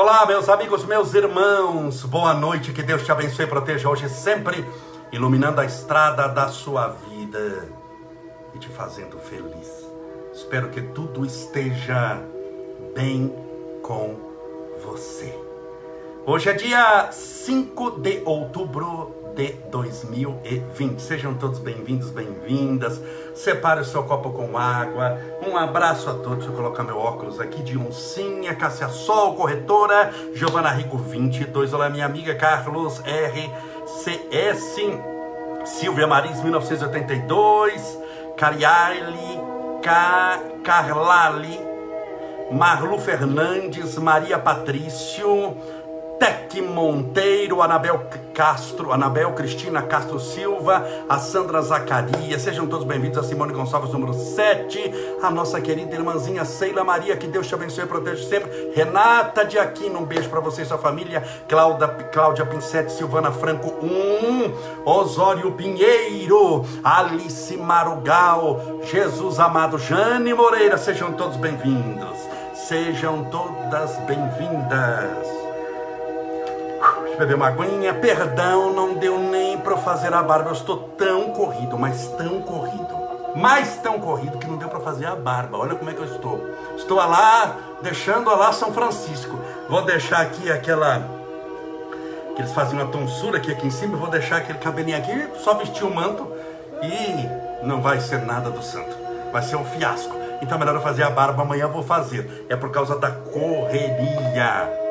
Olá, meus amigos, meus irmãos, boa noite, que Deus te abençoe e proteja hoje sempre, iluminando a estrada da sua vida e te fazendo feliz. Espero que tudo esteja bem com você. Hoje é dia 5 de outubro de 2020. Sejam todos bem-vindos, bem-vindas. Separe o seu copo com água. Um abraço a todos. Deixa eu colocar meu óculos aqui de oncinha, Cássia Sol, corretora, Giovana Rico 22. Olá, minha amiga Carlos RCS, Silvia Maris 1982, Cariaile, Ca... Carlali, Marlu Fernandes, Maria Patrício, Tec Monteiro, Anabel Castro, Anabel Cristina Castro Silva, a Sandra Zacarias, sejam todos bem-vindos a Simone Gonçalves, número 7, a nossa querida irmãzinha Seila Maria, que Deus te abençoe e proteja sempre, Renata de Aquino, um beijo para você e sua família, Cláudia, Cláudia Pinsete, Silvana Franco 1, Osório Pinheiro, Alice Marugal, Jesus Amado, Jane Moreira, sejam todos bem-vindos, sejam todas bem-vindas beber uma aguinha. Perdão, não deu nem para fazer a barba. Eu estou tão corrido, mas tão corrido. Mais tão corrido que não deu para fazer a barba. Olha como é que eu estou. Estou lá, deixando lá São Francisco. Vou deixar aqui aquela que eles fazem uma tonsura aqui, aqui em cima. Vou deixar aquele cabelinho aqui, só vestir o manto e não vai ser nada do santo. Vai ser um fiasco. Então é melhor eu fazer a barba amanhã, vou fazer. É por causa da correria.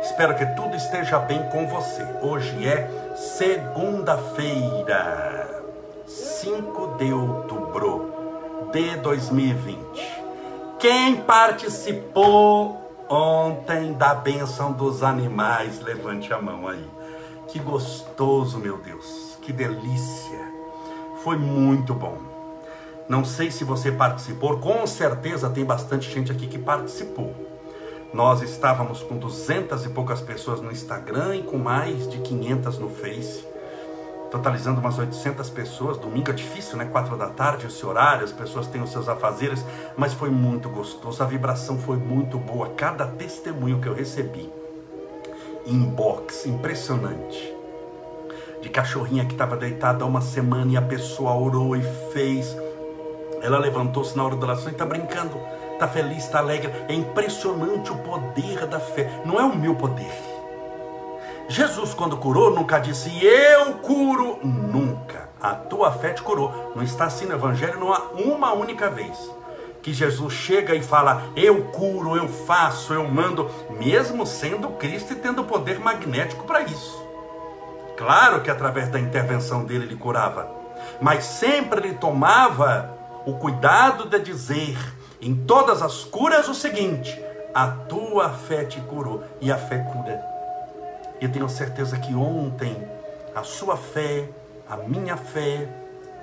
Espero que tudo esteja bem com você. Hoje é segunda-feira, 5 de outubro de 2020. Quem participou ontem da bênção dos animais, levante a mão aí. Que gostoso, meu Deus, que delícia. Foi muito bom. Não sei se você participou, com certeza tem bastante gente aqui que participou. Nós estávamos com duzentas e poucas pessoas no Instagram e com mais de 500 no Face, totalizando umas 800 pessoas. Domingo é difícil, né? Quatro da tarde, esse horário, as pessoas têm os seus afazeres, mas foi muito gostoso. A vibração foi muito boa. Cada testemunho que eu recebi, inbox, impressionante. De cachorrinha que estava deitada há uma semana e a pessoa orou e fez. Ela levantou-se na hora da oração e está brincando está feliz, está alegre. É impressionante o poder da fé. Não é o meu poder. Jesus, quando curou, nunca disse eu curo. Nunca. A tua fé te curou. Não está assim no Evangelho, não há uma única vez que Jesus chega e fala: Eu curo, eu faço, eu mando, mesmo sendo Cristo e tendo poder magnético para isso. Claro que através da intervenção dele ele curava, mas sempre ele tomava o cuidado de dizer em todas as curas o seguinte: a tua fé te curou e a fé cura. Eu tenho certeza que ontem a sua fé, a minha fé,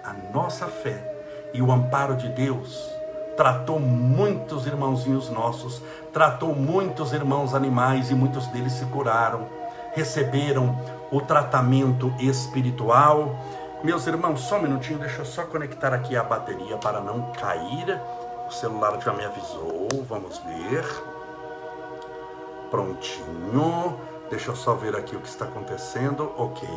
a nossa fé e o amparo de Deus tratou muitos irmãozinhos nossos, tratou muitos irmãos animais e muitos deles se curaram, receberam o tratamento espiritual. Meus irmãos, só um minutinho, deixa eu só conectar aqui a bateria para não cair. O celular já me avisou, vamos ver. Prontinho. Deixa eu só ver aqui o que está acontecendo. Ok.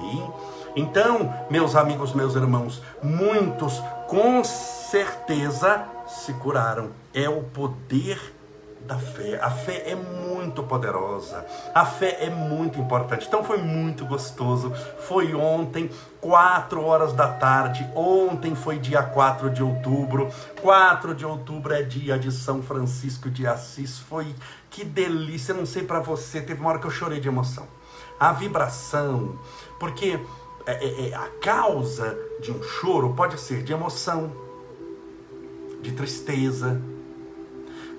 Então, meus amigos, meus irmãos, muitos com certeza se curaram. É o poder da fé. A fé é muito poderosa. A fé é muito importante. Então foi muito gostoso. Foi ontem, 4 horas da tarde. Ontem foi dia 4 de outubro. 4 de outubro é dia de São Francisco de Assis. Foi que delícia. Não sei para você, teve uma hora que eu chorei de emoção. A vibração, porque é, é, é, a causa de um choro pode ser de emoção, de tristeza,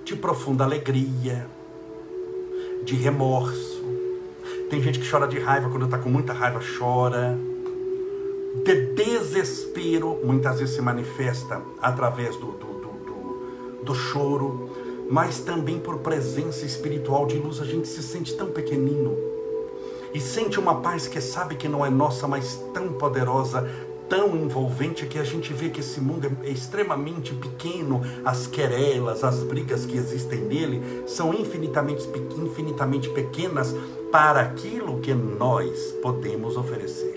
de profunda alegria, de remorso. Tem gente que chora de raiva, quando está com muita raiva, chora. De desespero, muitas vezes se manifesta através do, do, do, do, do choro, mas também por presença espiritual de luz. A gente se sente tão pequenino e sente uma paz que sabe que não é nossa, mas tão poderosa, tão envolvente que a gente vê que esse mundo é extremamente pequeno, as querelas, as brigas que existem nele são infinitamente, infinitamente pequenas para aquilo que nós podemos oferecer,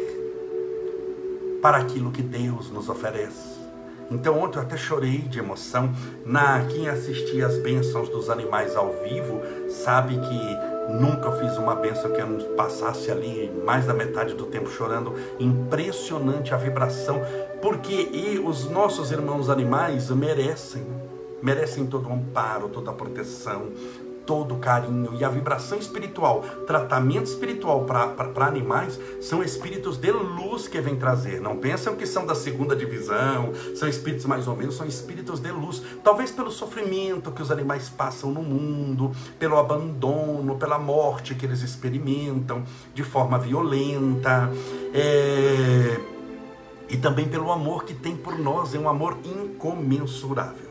para aquilo que Deus nos oferece. Então ontem eu até chorei de emoção. Na quem assistia as bênçãos dos animais ao vivo sabe que Nunca fiz uma benção que eu passasse ali mais da metade do tempo chorando. Impressionante a vibração, porque os nossos irmãos animais merecem, merecem todo o amparo, toda a proteção, todo carinho e a vibração espiritual, tratamento espiritual para animais, são espíritos de luz que vem trazer. Não pensam que são da segunda divisão, são espíritos mais ou menos, são espíritos de luz. Talvez pelo sofrimento que os animais passam no mundo, pelo abandono, pela morte que eles experimentam de forma violenta. É... E também pelo amor que tem por nós, é um amor incomensurável.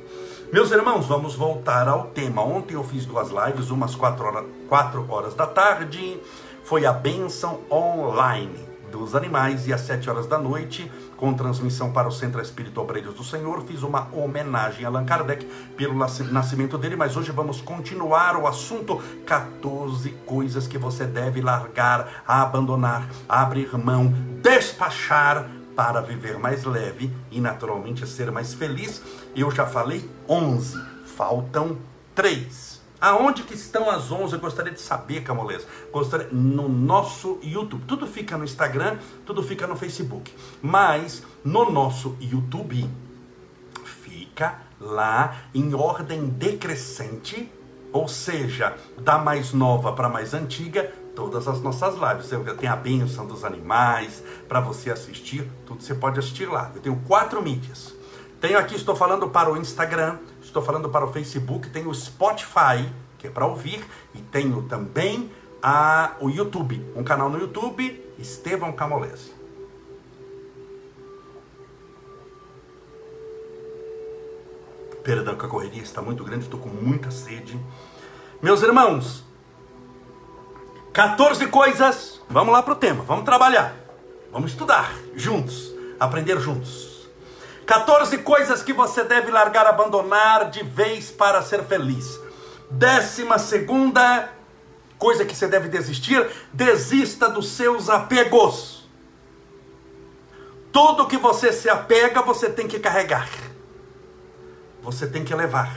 Meus irmãos, vamos voltar ao tema. Ontem eu fiz duas lives, umas 4 horas, quatro horas da tarde, foi a bênção online dos animais, e às 7 horas da noite, com transmissão para o Centro Espírito Obreiros do Senhor, fiz uma homenagem a Allan Kardec pelo nascimento dele, mas hoje vamos continuar o assunto 14 coisas que você deve largar, abandonar, abrir mão, despachar para viver mais leve e naturalmente ser mais feliz. Eu já falei 11, faltam 3. Aonde que estão as 11? Eu gostaria de saber, Camolês. Gostaria no nosso YouTube. Tudo fica no Instagram, tudo fica no Facebook. Mas no nosso YouTube fica lá em ordem decrescente, ou seja, da mais nova para mais antiga, todas as nossas lives. Eu tenho a bênção dos animais para você assistir, tudo você pode assistir lá. Eu tenho quatro mídias. Tenho aqui, estou falando para o Instagram, estou falando para o Facebook, tenho o Spotify, que é para ouvir, e tenho também a, o YouTube, um canal no YouTube, Estevão Camolese. Perdão que a correria está muito grande, estou com muita sede. Meus irmãos, 14 coisas. Vamos lá para o tema, vamos trabalhar. Vamos estudar juntos, aprender juntos. 14 coisas que você deve largar, abandonar de vez para ser feliz. Décima segunda coisa que você deve desistir: desista dos seus apegos. Tudo que você se apega, você tem que carregar. Você tem que levar.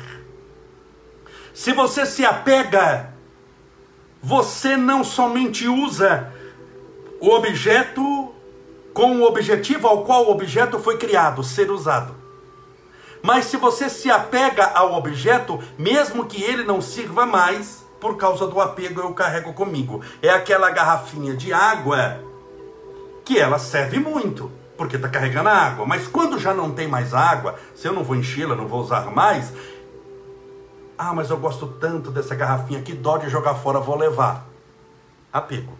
Se você se apega você não somente usa o objeto com o objetivo ao qual o objeto foi criado, ser usado. Mas se você se apega ao objeto, mesmo que ele não sirva mais, por causa do apego eu carrego comigo. É aquela garrafinha de água que ela serve muito, porque está carregando água. Mas quando já não tem mais água, se eu não vou enchê-la, não vou usar mais, ah, mas eu gosto tanto dessa garrafinha, que dó de jogar fora, vou levar. Apego.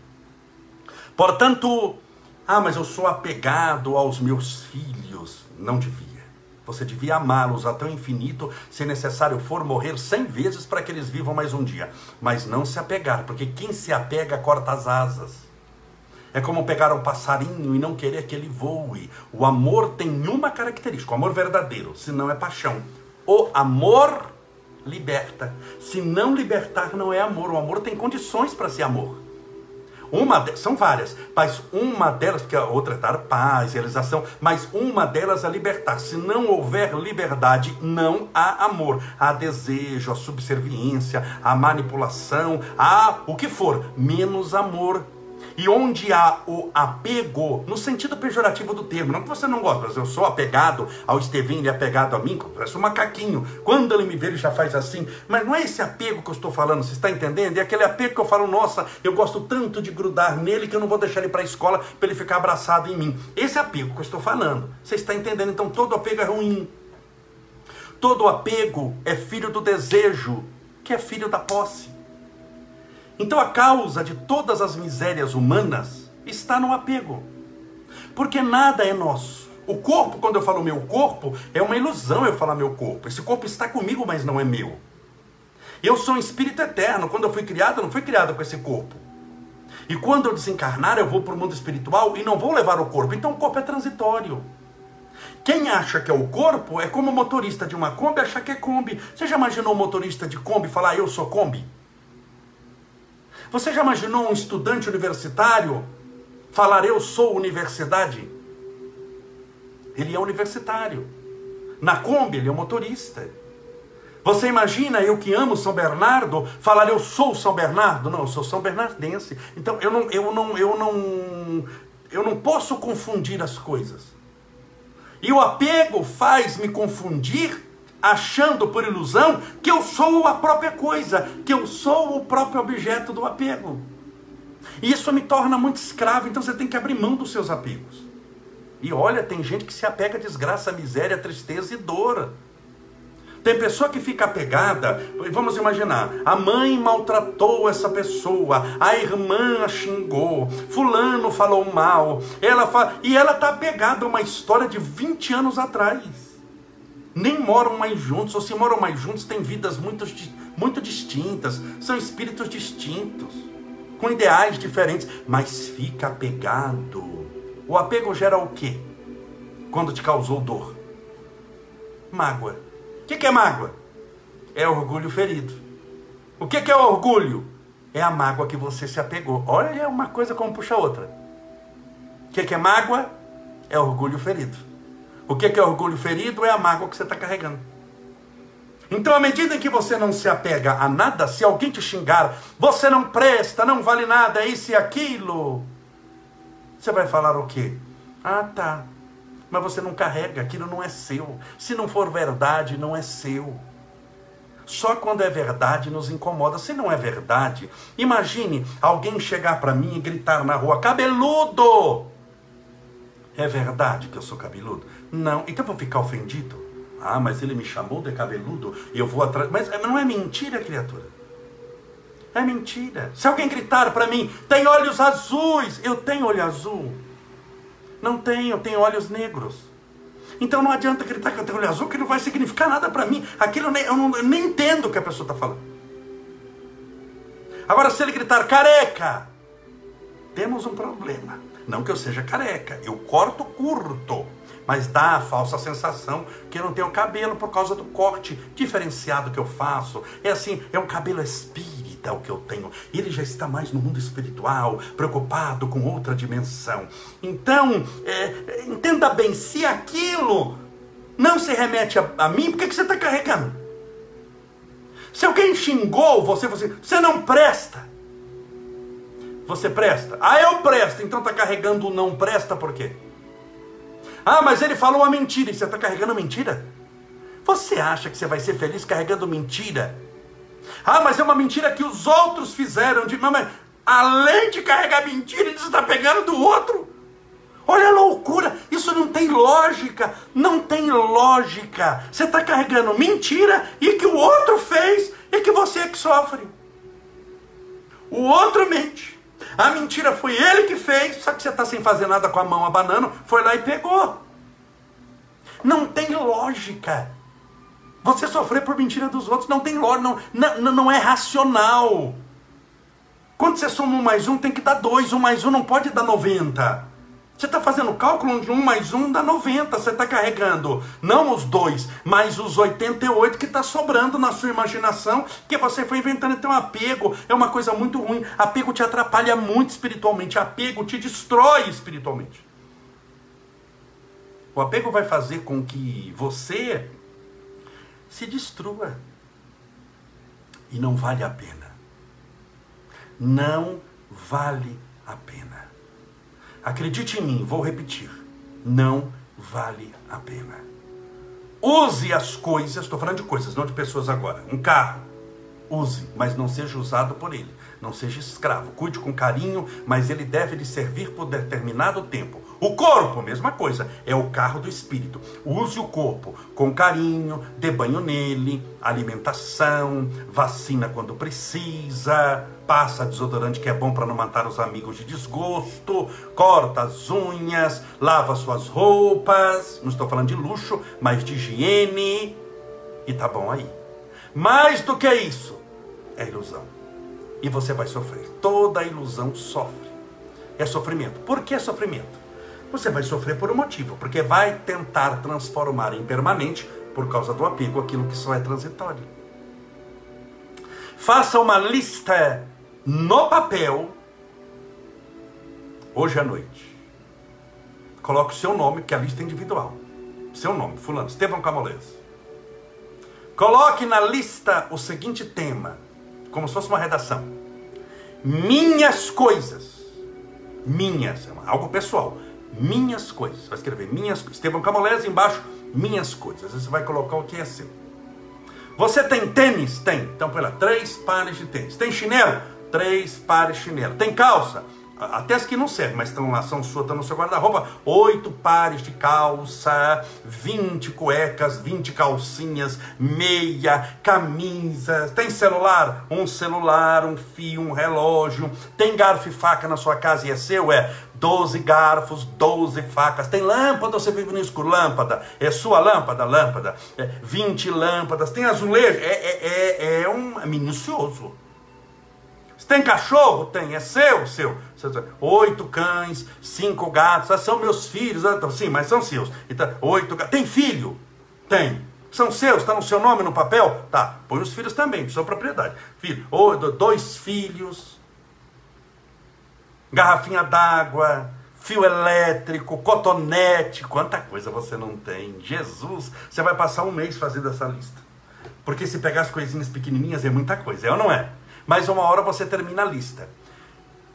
Portanto, ah, mas eu sou apegado aos meus filhos. Não devia. Você devia amá-los até o infinito, se necessário for morrer cem vezes para que eles vivam mais um dia. Mas não se apegar, porque quem se apega corta as asas. É como pegar um passarinho e não querer que ele voe. O amor tem uma característica, o amor verdadeiro, se não é paixão. O amor liberta. Se não libertar, não é amor. O amor tem condições para ser amor. Uma de, são várias, mas uma delas, porque a outra é dar paz, realização, mas uma delas é libertar. Se não houver liberdade, não há amor. Há desejo, a subserviência, a manipulação, há o que for, menos amor e onde há o apego, no sentido pejorativo do termo, não que você não gosta, mas eu sou apegado ao Estevinho, ele é apegado a mim, parece um macaquinho. Quando ele me vê, ele já faz assim. Mas não é esse apego que eu estou falando, você está entendendo? É aquele apego que eu falo, nossa, eu gosto tanto de grudar nele que eu não vou deixar ele para a escola para ele ficar abraçado em mim. Esse apego que eu estou falando. Você está entendendo? Então todo apego é ruim. Todo apego é filho do desejo, que é filho da posse. Então a causa de todas as misérias humanas está no apego. Porque nada é nosso. O corpo, quando eu falo meu corpo, é uma ilusão eu falar meu corpo. Esse corpo está comigo, mas não é meu. Eu sou um espírito eterno. Quando eu fui criado, eu não fui criado com esse corpo. E quando eu desencarnar, eu vou para o mundo espiritual e não vou levar o corpo. Então o corpo é transitório. Quem acha que é o corpo é como o motorista de uma Kombi achar que é Kombi. Você já imaginou um motorista de Kombi falar eu sou Kombi? Você já imaginou um estudante universitário falar eu sou universidade? Ele é universitário. Na Kombi ele é motorista. Você imagina eu que amo São Bernardo falar eu sou São Bernardo? Não, eu sou São Bernardense. Então eu não, eu não, eu não, eu não posso confundir as coisas. E o apego faz me confundir, achando por ilusão que eu sou a própria coisa, que eu sou o próprio objeto do apego. E isso me torna muito escravo, então você tem que abrir mão dos seus apegos. E olha, tem gente que se apega a desgraça, a miséria, a tristeza e dor. Tem pessoa que fica apegada, vamos imaginar, a mãe maltratou essa pessoa, a irmã a xingou, fulano falou mal, ela fala, e ela está apegada a uma história de 20 anos atrás. Nem moram mais juntos, ou se moram mais juntos, têm vidas muito, muito distintas, são espíritos distintos, com ideais diferentes, mas fica apegado. O apego gera o quê? Quando te causou dor? Mágoa o que, é mágoa? É orgulho ferido. O que, é orgulho? É a mágoa que você se apegou. Olha uma coisa como puxa outra. O que é mágoa? É orgulho ferido. O que, que é orgulho ferido? É a mágoa que você está carregando. Então, à medida em que você não se apega a nada, se alguém te xingar, você não presta, não vale nada, é isso e aquilo, você vai falar o quê? Ah, tá mas você não carrega, aquilo não é seu. Se não for verdade, não é seu. Só quando é verdade nos incomoda. Se não é verdade, imagine alguém chegar para mim e gritar na rua: cabeludo! É verdade que eu sou cabeludo? Não. Então vou ficar ofendido? Ah, mas ele me chamou de cabeludo e eu vou atrás. Mas não é mentira, criatura. É mentira. Se alguém gritar para mim, tem olhos azuis, eu tenho olho azul. Não tenho, eu tenho olhos negros. Então não adianta gritar que eu tenho olho azul, que não vai significar nada para mim. Aquilo eu, nem, eu, não, eu nem entendo o que a pessoa está falando. Agora, se ele gritar careca, temos um problema. Não que eu seja careca, eu corto curto, mas dá a falsa sensação que eu não tenho cabelo por causa do corte diferenciado que eu faço. É assim, é um cabelo espírita o que eu tenho. Ele já está mais no mundo espiritual, preocupado com outra dimensão. Então, é, entenda bem, se aquilo não se remete a, a mim, por que, que você está carregando? Se alguém xingou você, você, você não presta. Você presta? Ah, eu presto. Então está carregando o não presta por quê? Ah, mas ele falou uma mentira e você está carregando mentira? Você acha que você vai ser feliz carregando mentira? Ah, mas é uma mentira que os outros fizeram. De, mas, além de carregar mentira, ele está pegando do outro. Olha a loucura, isso não tem lógica, não tem lógica. Você está carregando mentira e que o outro fez e que você é que sofre. O outro mente. A mentira foi ele que fez, só que você está sem fazer nada com a mão abanando, foi lá e pegou. Não tem lógica. Você sofrer por mentira dos outros não tem lógica, não, não, não é racional. Quando você soma um mais um, tem que dar dois. Um mais um não pode dar 90. Você está fazendo cálculo de um mais um dá 90. Você está carregando não os dois, mas os 88 que está sobrando na sua imaginação, que você foi inventando. Então, apego é uma coisa muito ruim. Apego te atrapalha muito espiritualmente. Apego te destrói espiritualmente. O apego vai fazer com que você se destrua. E não vale a pena. Não vale a pena. Acredite em mim, vou repetir. Não vale a pena. Use as coisas, estou falando de coisas, não de pessoas agora. Um carro, use, mas não seja usado por ele. Não seja escravo. Cuide com carinho, mas ele deve lhe servir por determinado tempo. O corpo, mesma coisa, é o carro do espírito. Use o corpo com carinho, dê banho nele, alimentação, vacina quando precisa, passa desodorante que é bom para não matar os amigos de desgosto, corta as unhas, lava suas roupas. Não estou falando de luxo, mas de higiene. E tá bom aí. Mais do que isso, é ilusão. E você vai sofrer. Toda ilusão sofre. É sofrimento. Por que sofrimento? Você vai sofrer por um motivo, porque vai tentar transformar em permanente, por causa do apego, aquilo que só é transitório. Faça uma lista no papel hoje à noite. Coloque o seu nome, que a lista é individual. Seu nome, fulano, Estevão Camolese. Coloque na lista o seguinte tema, como se fosse uma redação. Minhas coisas. Minhas, é algo pessoal minhas coisas. Vai escrever minhas coisas. Estevão Camolese embaixo, minhas coisas. Você vai colocar o que é seu. Você tem tênis? Tem. Então põe lá, três pares de tênis. Tem chinelo? Três pares de chinelo. Tem calça? Até as que não servem, mas estão lá, são suas, estão no seu guarda-roupa. Oito pares de calça, vinte cuecas, vinte calcinhas, meia, camisa. Tem celular? Um celular, um fio, um relógio. Tem garfo e faca na sua casa e é seu? É. Doze garfos, doze facas. Tem lâmpada, você vive no escuro? Lâmpada. É sua lâmpada? Lâmpada. É, 20 lâmpadas. Tem azulejo? É, é, é, é um é minucioso. Tem cachorro? Tem. É seu? Seu. Oito cães, cinco gatos. Ah, são meus filhos. Ah, então, sim, mas são seus. Então, oito gatos. Tem filho? Tem. São seus? Está no seu nome no papel? Tá. Põe os filhos também, de sua propriedade. Filho. Dois filhos. Garrafinha d'água. Fio elétrico, cotonete. Quanta coisa você não tem. Jesus. Você vai passar um mês fazendo essa lista. Porque se pegar as coisinhas pequenininhas é muita coisa. É ou não é? Mas uma hora você termina a lista.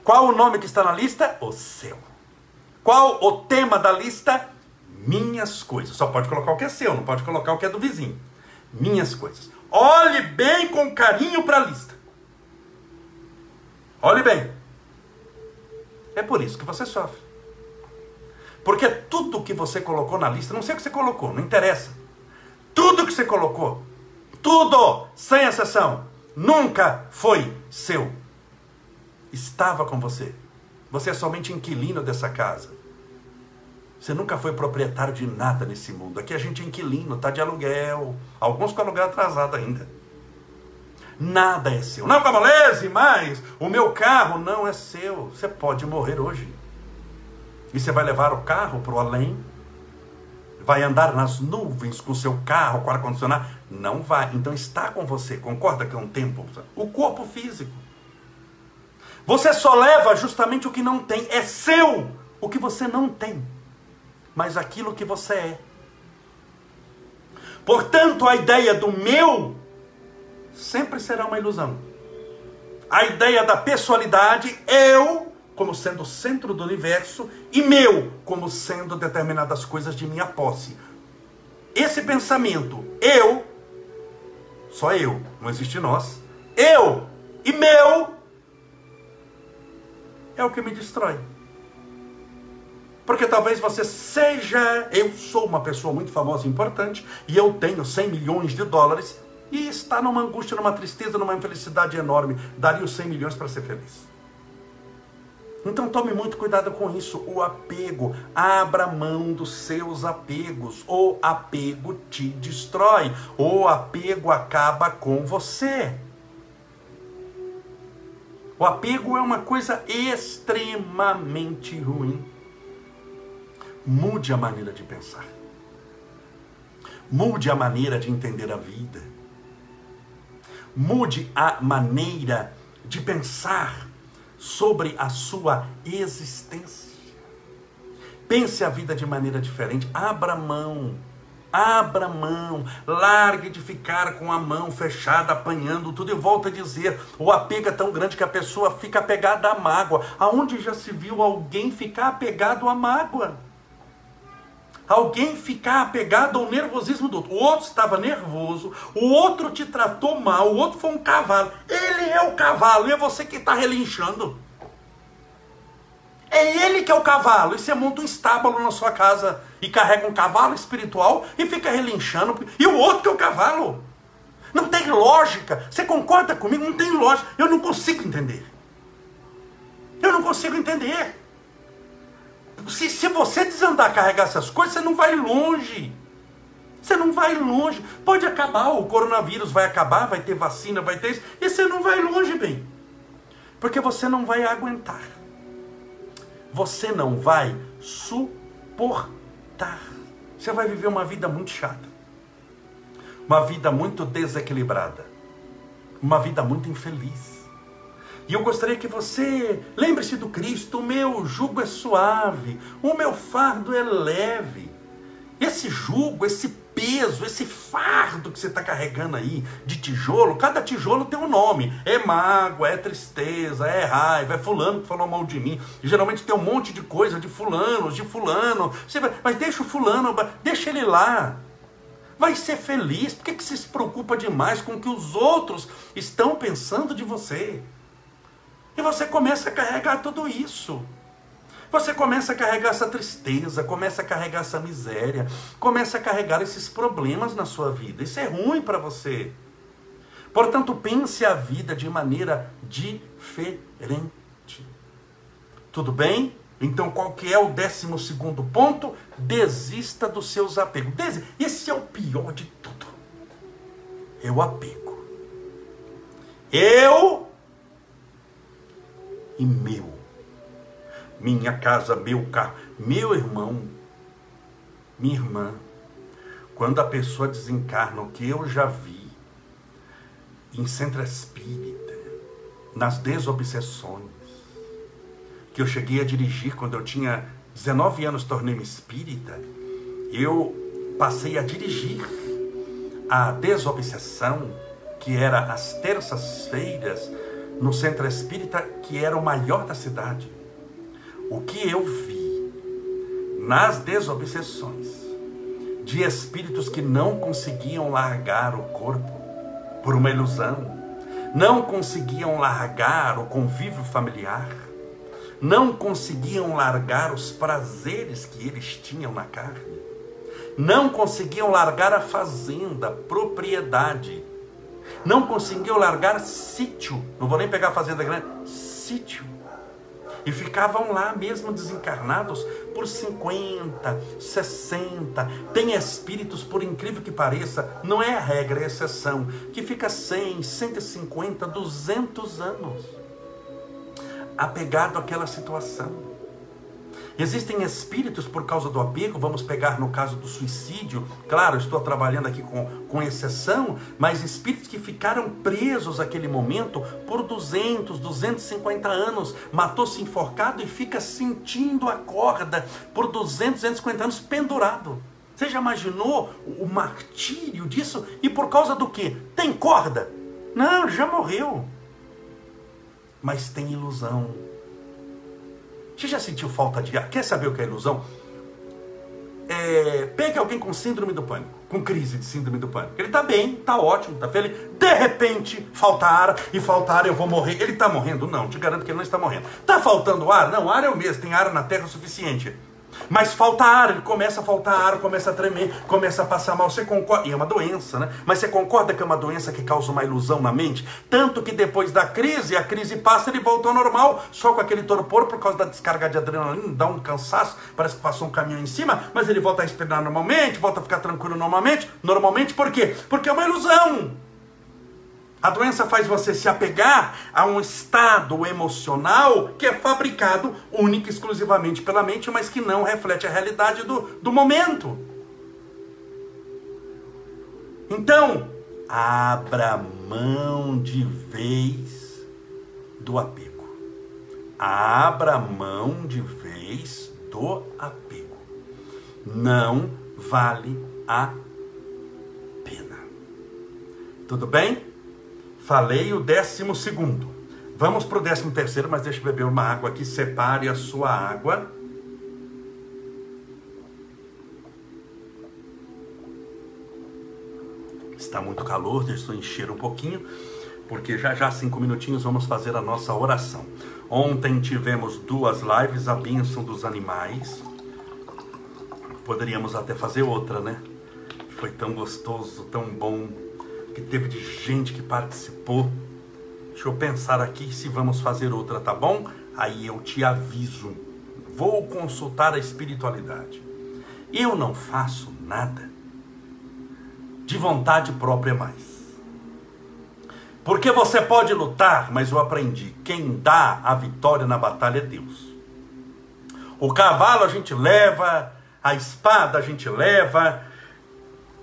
Qual o nome que está na lista? O seu. Qual o tema da lista? Minhas coisas. Só pode colocar o que é seu, não pode colocar o que é do vizinho. Minhas coisas. Olhe bem com carinho para a lista. Olhe bem. É por isso que você sofre. Porque tudo que você colocou na lista, não sei o que você colocou, não interessa. Tudo que você colocou, tudo, sem exceção, nunca foi seu. Estava com você. Você é somente inquilino dessa casa. Você nunca foi proprietário de nada nesse mundo. Aqui a gente é inquilino, está de aluguel. Alguns com aluguel atrasado ainda. Nada é seu. Não, Cavalese, mas o meu carro não é seu. Você pode morrer hoje. E você vai levar o carro para o além vai andar nas nuvens com seu carro, com ar-condicionado? Não vai. Então está com você. Concorda que é um tempo? O corpo físico. Você só leva justamente o que não tem. É seu o que você não tem. Mas aquilo que você é. Portanto, a ideia do meu sempre será uma ilusão. A ideia da pessoalidade, eu como sendo o centro do universo e meu como sendo determinadas coisas de minha posse. Esse pensamento, eu, só eu, não existe nós, eu e meu, é o que me destrói. Porque talvez você seja, eu sou uma pessoa muito famosa e importante, e eu tenho 100 milhões de dólares, e está numa angústia, numa tristeza, numa infelicidade enorme. Daria os 100 milhões para ser feliz. Então tome muito cuidado com isso. O apego, abra mão dos seus apegos. O apego te destrói. O apego acaba com você. O apego é uma coisa extremamente ruim. Mude a maneira de pensar. Mude a maneira de entender a vida. Mude a maneira de pensar sobre a sua existência. Pense a vida de maneira diferente. Abra mão. Abra mão, largue de ficar com a mão fechada, apanhando tudo. E volta a dizer: o apego é tão grande que a pessoa fica apegada à mágoa. Aonde já se viu alguém ficar apegado à mágoa? Alguém ficar apegado ao nervosismo do outro. O outro estava nervoso, o outro te tratou mal, o outro foi um cavalo. Ele é o cavalo e é você que está relinchando. É ele que é o cavalo. E você monta um estábulo na sua casa e carrega um cavalo espiritual e fica relinchando. E o outro que é o cavalo. Não tem lógica. Você concorda comigo? Não tem lógica. Eu não consigo entender. Eu não consigo entender. Se, se você desandar carregar essas coisas, você não vai longe. Você não vai longe. Pode acabar, o coronavírus vai acabar, vai ter vacina, vai ter isso, e você não vai longe, bem. Porque você não vai aguentar. Você não vai suportar. Você vai viver uma vida muito chata. Uma vida muito desequilibrada. Uma vida muito infeliz. E eu gostaria que você lembre-se do Cristo: o meu jugo é suave, o meu fardo é leve. Esse jugo, esse peso, esse fardo que você está carregando aí de tijolo, cada tijolo tem um nome. É mágoa, é tristeza, é raiva, é fulano que falou mal de mim. E, geralmente tem um monte de coisa de fulanos, de fulano. Mas deixa o fulano, deixa ele lá. Vai ser feliz. Por que, que você se preocupa demais com o que os outros estão pensando de você? E você começa a carregar tudo isso. Você começa a carregar essa tristeza, começa a carregar essa miséria, começa a carregar esses problemas na sua vida. Isso é ruim para você. Portanto, pense a vida de maneira diferente. Tudo bem? Então, qual que é o décimo segundo ponto? Desista dos seus apegos. Esse é o pior de tudo. É o apego. Eu e meu. Minha casa, meu carro, meu irmão, minha irmã. Quando a pessoa desencarna, o que eu já vi em centro espírita, nas desobsessões, que eu cheguei a dirigir quando eu tinha 19 anos, tornei-me espírita, eu passei a dirigir a desobsessão, que era às terças-feiras, no centro espírita que era o maior da cidade. O que eu vi nas desobsessões de espíritos que não conseguiam largar o corpo por uma ilusão, não conseguiam largar o convívio familiar, não conseguiam largar os prazeres que eles tinham na carne, não conseguiam largar a fazenda, propriedade, não conseguiu largar sítio. Não vou nem pegar a fazenda grande, sítio. E ficavam lá mesmo desencarnados por 50, 60. Tem espíritos, por incrível que pareça, não é a regra, é a exceção, que fica 100, 150, 200 anos apegado àquela situação. Existem espíritos por causa do apego, vamos pegar no caso do suicídio, claro, estou trabalhando aqui com, com exceção, mas espíritos que ficaram presos àquele momento por 200, 250 anos, matou-se enforcado e fica sentindo a corda por 200, 250 anos pendurado. Você já imaginou o martírio disso? E por causa do que? Tem corda? Não, já morreu. Mas tem ilusão você já sentiu falta de ar? Quer saber o que é ilusão? É, pegue alguém com síndrome do pânico, com crise de síndrome do pânico. Ele está bem, está ótimo, está feliz. De repente, falta ar, e falta ar, eu vou morrer. Ele está morrendo? Não, te garanto que ele não está morrendo. Está faltando ar? Não, ar é o mesmo, tem ar na terra o suficiente. Mas falta ar, ele começa a faltar ar, começa a tremer, começa a passar mal. Você concorda? E é uma doença, né? Mas você concorda que é uma doença que causa uma ilusão na mente? Tanto que depois da crise, a crise passa, ele volta ao normal, só com aquele torpor por causa da descarga de adrenalina, dá um cansaço, parece que passou um caminhão em cima, mas ele volta a respirar normalmente, volta a ficar tranquilo normalmente. Normalmente por quê? Porque é uma ilusão. A doença faz você se apegar a um estado emocional que é fabricado única e exclusivamente pela mente, mas que não reflete a realidade do, do momento. Então, abra mão de vez do apego. Abra mão de vez do apego. Não vale a pena. Tudo bem? Falei o décimo segundo. Vamos para o décimo terceiro, mas deixa eu beber uma água aqui. Separe a sua água. Está muito calor, deixa eu encher um pouquinho, porque já já, cinco minutinhos, vamos fazer a nossa oração. Ontem tivemos duas lives, a bênção dos animais. Poderíamos até fazer outra, né? Foi tão gostoso, tão bom que teve de gente que participou. Deixa eu pensar aqui se vamos fazer outra, tá bom? Aí eu te aviso. Vou consultar a espiritualidade. Eu não faço nada de vontade própria mais. Porque você pode lutar, mas eu aprendi: quem dá a vitória na batalha é Deus. O cavalo a gente leva, a espada a gente leva,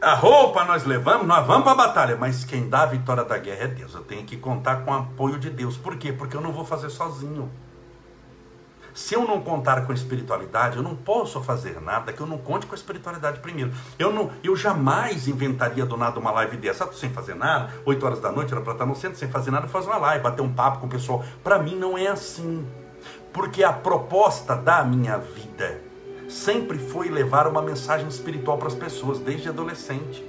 a roupa nós levamos, nós vamos para a batalha, mas quem dá a vitória da guerra é Deus. Eu tenho que contar com o apoio de Deus. Por quê? Porque eu não vou fazer sozinho. Se eu não contar com a espiritualidade, eu não posso fazer nada que eu não conte com a espiritualidade primeiro. Eu, não, eu jamais inventaria do nada uma live dessa, sem fazer nada, 8 horas da noite, era para estar no centro, sem fazer nada, fazer uma live, bater um papo com o pessoal. Para mim não é assim. Porque a proposta da minha vida sempre foi levar uma mensagem espiritual para as pessoas, desde adolescente.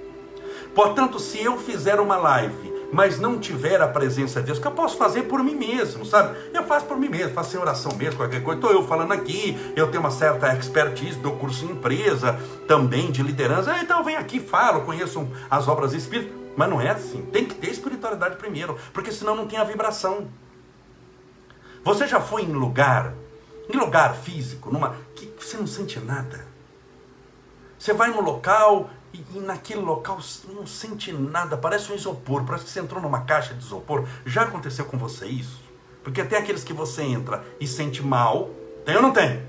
Portanto, se eu fizer uma live mas não tiver a presença de Deus, que eu posso fazer por mim mesmo, sabe? Eu faço por mim mesmo, faço sem oração mesmo, qualquer coisa. Estou eu falando aqui, eu tenho uma certa expertise do curso em empresa, também de liderança. Ah, então vem aqui, falo, conheço as obras espíritas. Mas não é assim. Tem que ter espiritualidade primeiro, porque senão não tem a vibração. Você já foi em lugar, em lugar físico, numa que você não sente nada. Você vai no local e, e, naquele local não sente nada, parece um isopor, parece que você entrou numa caixa de isopor. Já aconteceu com você isso? Porque tem aqueles que você entra e sente mal, tem ou não tem?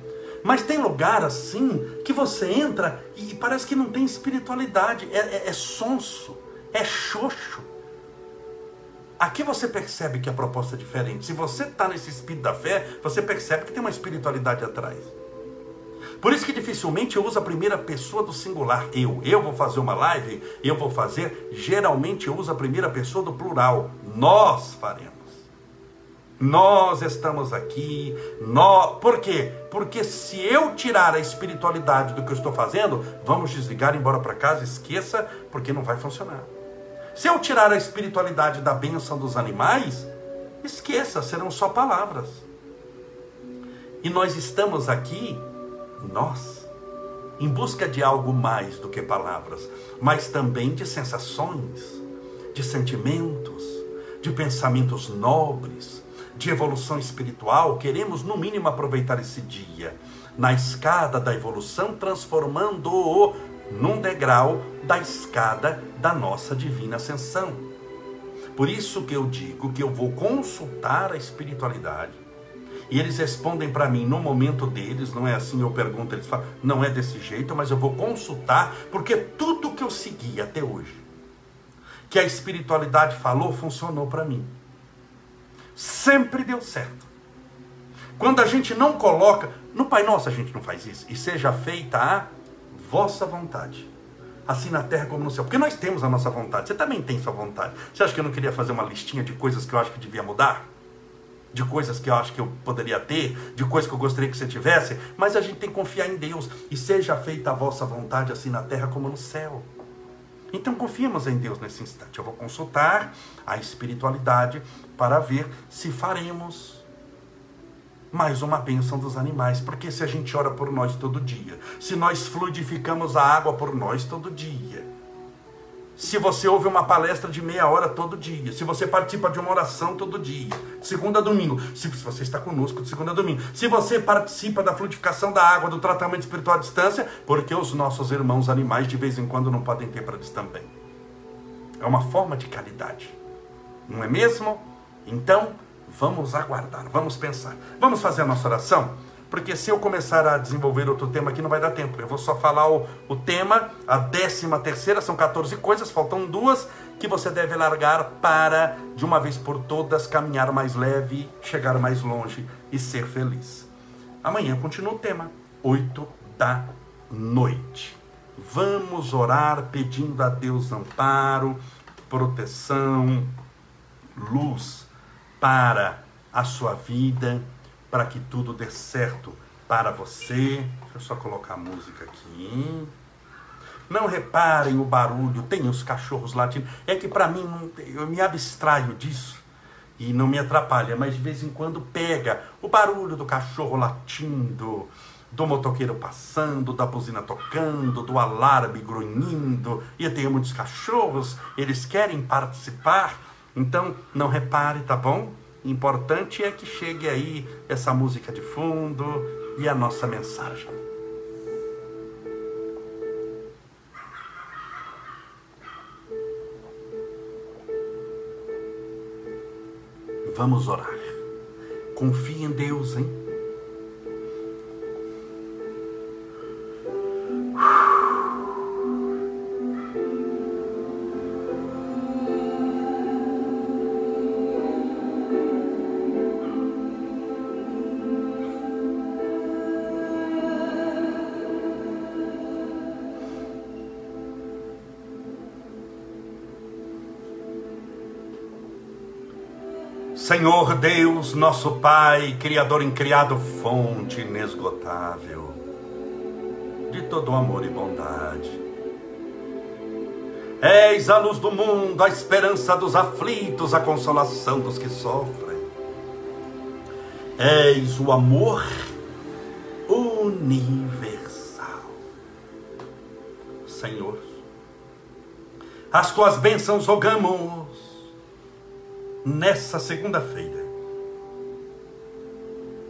Mas tem lugar assim que você entra e parece que não tem espiritualidade, é, é, é sonso, é xoxo. Aqui você percebe que a proposta é diferente. Se você está nesse espírito da fé, você percebe que tem uma espiritualidade atrás. Por isso que dificilmente eu uso a primeira pessoa do singular, eu. Eu vou fazer uma live, eu vou fazer. Geralmente eu uso a primeira pessoa do plural. Nós faremos. Nós estamos aqui. Nós... Por quê? Porque se eu tirar a espiritualidade do que eu estou fazendo, vamos desligar, embora para casa, esqueça, porque não vai funcionar. Se eu tirar a espiritualidade da bênção dos animais, esqueça, serão só palavras. E nós estamos aqui nós, em busca de algo mais do que palavras, mas também de sensações, de sentimentos, de pensamentos nobres, de evolução espiritual, queremos no mínimo aproveitar esse dia na escada da evolução, transformando-o num degrau da escada da nossa divina ascensão. Por isso que eu digo que eu vou consultar a espiritualidade e eles respondem para mim no momento deles, não é assim, eu pergunto, eles falam, não é desse jeito, mas eu vou consultar, porque tudo que eu segui até hoje, que a espiritualidade falou, funcionou para mim. Sempre deu certo. Quando a gente não coloca, no Pai Nosso a gente não faz isso, e seja feita a vossa vontade assim na terra como no céu. Porque nós temos a nossa vontade. Você também tem sua vontade. Você acha que eu não queria fazer uma listinha de coisas que eu acho que devia mudar? de coisas que eu acho que eu poderia ter, de coisas que eu gostaria que você tivesse, mas a gente tem que confiar em Deus e seja feita a vossa vontade assim na terra como no céu. Então confiemos em Deus nesse instante. Eu vou consultar a espiritualidade para ver se faremos mais uma bênção dos animais, porque se a gente ora por nós todo dia, se nós fluidificamos a água por nós todo dia, se você ouve uma palestra de meia hora todo dia, se você participa de uma oração todo dia, segunda a domingo, se você está conosco de segunda a domingo, se você participa da fluidificação da água, do tratamento espiritual à distância, porque os nossos irmãos animais de vez em quando não podem ter para isso também. É uma forma de caridade, não é mesmo? Então, vamos aguardar, vamos pensar. Vamos fazer a nossa oração? porque se eu começar a desenvolver outro tema aqui não vai dar tempo. Eu vou só falar o, o tema, a décima terceira, são 14 coisas, faltam duas que você deve largar para, de uma vez por todas, caminhar mais leve, chegar mais longe e ser feliz. Amanhã continua o tema, 8 da noite. Vamos orar pedindo a Deus amparo, proteção, luz para a sua vida para que tudo dê certo para você. Deixa eu só colocar a música aqui. Não reparem o barulho, tem os cachorros latindo. É que para mim, eu me abstraio disso e não me atrapalha, mas de vez em quando pega o barulho do cachorro latindo, do motoqueiro passando, da buzina tocando, do alarme grunhindo. E eu tenho muitos cachorros, eles querem participar, então não repare, tá bom? Importante é que chegue aí essa música de fundo e a nossa mensagem. Vamos orar. Confie em Deus, hein? Senhor Deus, nosso Pai, Criador incriado, fonte inesgotável de todo amor e bondade. És a luz do mundo, a esperança dos aflitos, a consolação dos que sofrem. És o amor universal. Senhor, as tuas bênçãos rogamos nessa segunda-feira,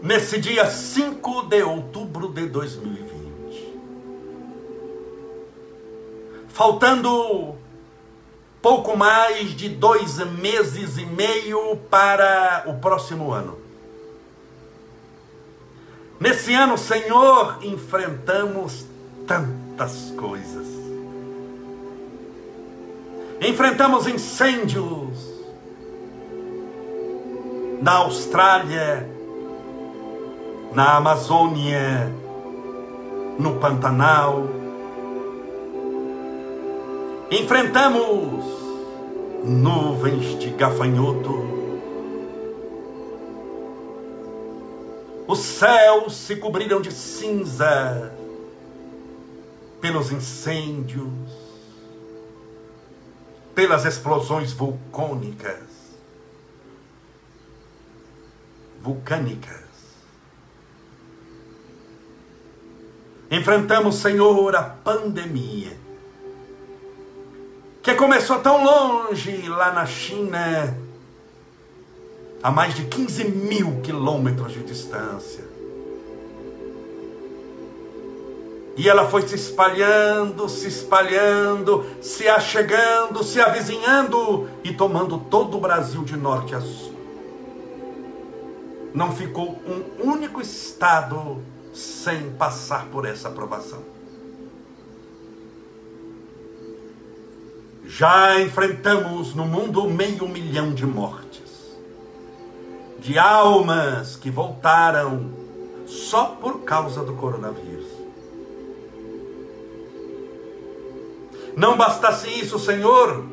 nesse dia 5 de outubro de 2020, faltando pouco mais de dois meses e meio para o próximo ano. Nesse ano, Senhor, enfrentamos tantas coisas. Enfrentamos incêndios, na Austrália, na Amazônia, no Pantanal. Enfrentamos nuvens de gafanhoto. Os céus se cobriram de cinza pelos incêndios, pelas explosões vulcânicas vulcânicas. Enfrentamos, Senhor, a pandemia, que começou tão longe lá na China, a mais de 15 mil quilômetros de distância. E ela foi se espalhando, se espalhando, se achegando, se avizinhando e tomando todo o Brasil de norte a sul não ficou um único estado sem passar por essa aprovação. Já enfrentamos no mundo meio milhão de mortes, de almas que voltaram só por causa do coronavírus. Não bastasse isso, Senhor,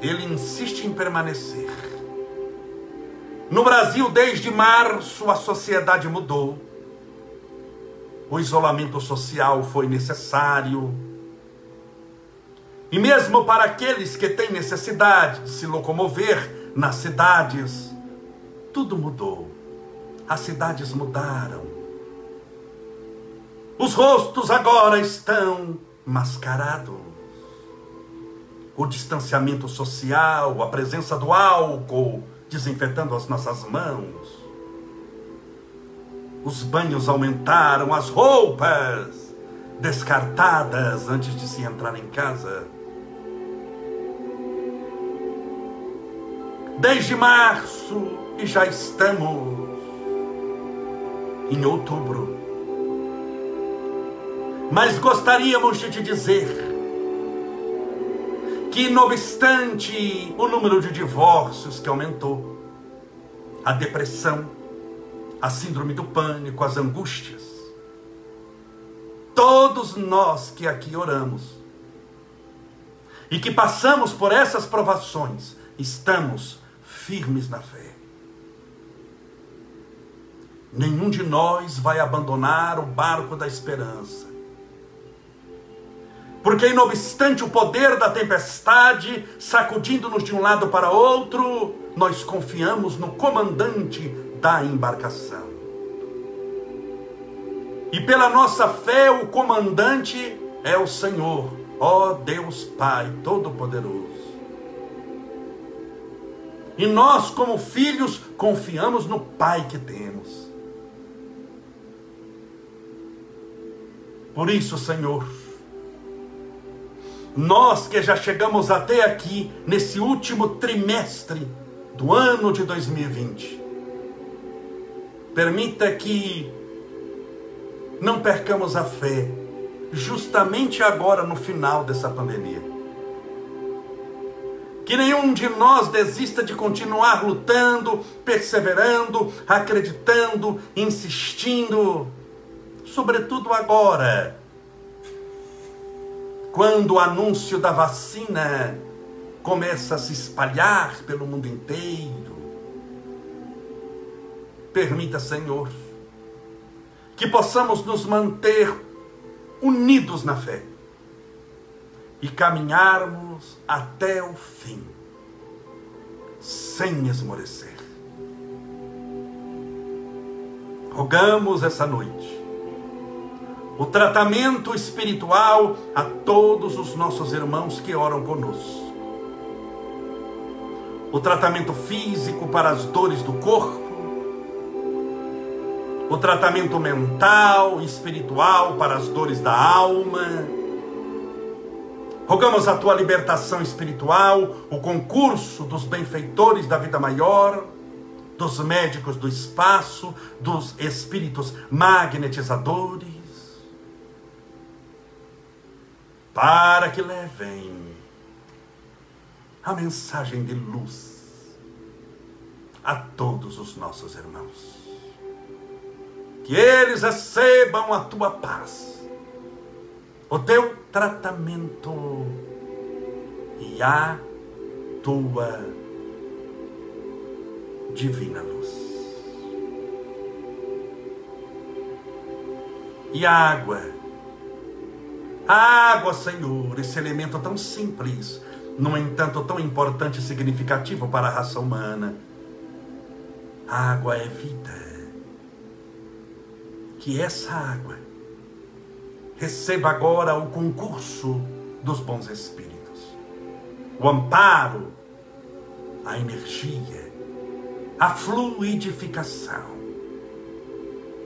Ele insiste em permanecer no Brasil, desde março, a sociedade mudou. O isolamento social foi necessário. E mesmo para aqueles que têm necessidade de se locomover nas cidades, tudo mudou. As cidades mudaram. Os rostos agora estão mascarados. O distanciamento social, a presença do álcool, desinfetando as nossas mãos. Os banhos aumentaram, as roupas descartadas antes de se entrar em casa. Desde março e já estamos em outubro. Mas gostaríamos de te dizer que, não obstante o número de divórcios que aumentou, a depressão, a síndrome do pânico, as angústias, todos nós que aqui oramos e que passamos por essas provações, estamos firmes na fé. Nenhum de nós vai abandonar o barco da esperança porque, não obstante o poder da tempestade sacudindo-nos de um lado para outro, nós confiamos no comandante da embarcação. E pela nossa fé, o comandante é o Senhor, ó Deus Pai Todo-Poderoso. E nós, como filhos, confiamos no Pai que temos. Por isso, Senhor, nós que já chegamos até aqui, nesse último trimestre do ano de 2020. Permita que não percamos a fé, justamente agora no final dessa pandemia. Que nenhum de nós desista de continuar lutando, perseverando, acreditando, insistindo, sobretudo agora, quando o anúncio da vacina começa a se espalhar pelo mundo inteiro. Permita, Senhor, que possamos nos manter unidos na fé e caminharmos até o fim, sem esmorecer. Rogamos essa noite o tratamento espiritual a todos os nossos irmãos que oram conosco. O tratamento físico para as dores do corpo, o tratamento mental e espiritual para as dores da alma. Rogamos a tua libertação espiritual, o concurso dos benfeitores da vida maior, dos médicos do espaço, dos espíritos magnetizadores, para que levem a mensagem de luz a todos os nossos irmãos. Que eles recebam a tua paz, o teu tratamento e a tua divina luz. E a água, água, Senhor, esse elemento tão simples, no entanto tão importante e significativo para a raça humana. Água é vida. Que essa água receba agora o concurso dos bons espíritos, o amparo, a energia, a fluidificação,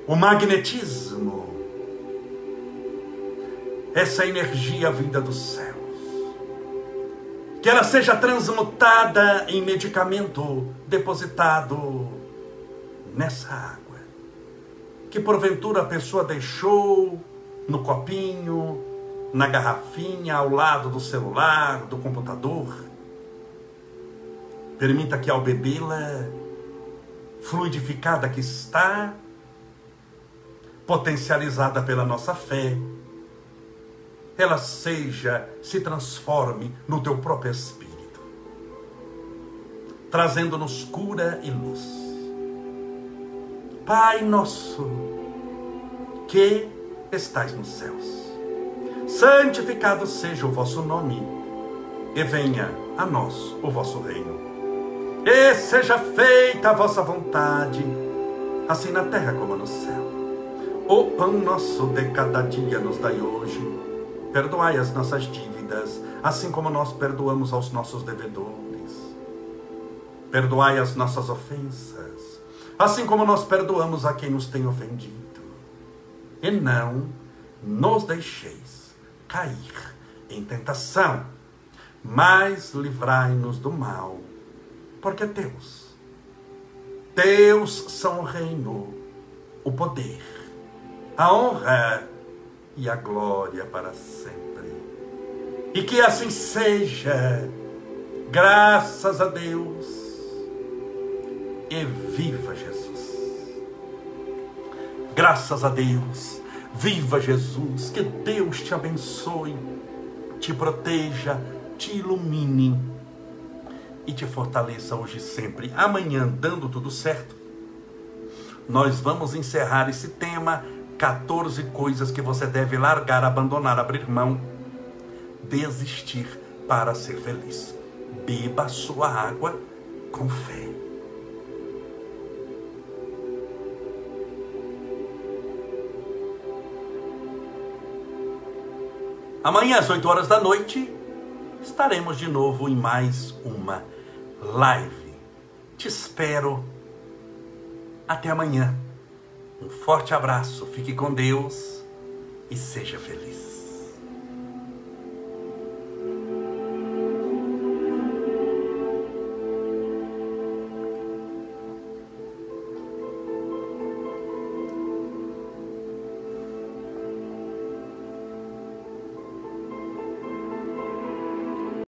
o magnetismo, essa energia vinda do céu que ela seja transmutada em medicamento depositado nessa água, que porventura a pessoa deixou no copinho, na garrafinha, ao lado do celular, do computador. Permita que ao bebê-la, fluidificada que está, potencializada pela nossa fé, ela seja, se transforme no teu próprio espírito, trazendo-nos cura e luz. Pai nosso, que estais nos céus, santificado seja o vosso nome, e venha a nós o vosso reino. E seja feita a vossa vontade, assim na terra como no céu. O pão nosso de cada dia nos dai hoje Perdoai as nossas dívidas, assim como nós perdoamos aos nossos devedores. Perdoai as nossas ofensas, assim como nós perdoamos a quem nos tem ofendido. E não nos deixeis cair em tentação, mas livrai-nos do mal, porque Deus, Deus são o reino, o poder, a honra e a glória para sempre. E que assim seja, graças a Deus, e viva Jesus. Graças a Deus, viva Jesus, que Deus te abençoe, te proteja, te ilumine e te fortaleça hoje e sempre. Amanhã, dando tudo certo, nós vamos encerrar esse tema 14 coisas que você deve largar, abandonar, abrir mão, desistir para ser feliz. Beba sua água com fé. Amanhã às 8 horas da noite estaremos de novo em mais uma live. Te espero. Até amanhã. Um forte abraço, fique com Deus e seja feliz.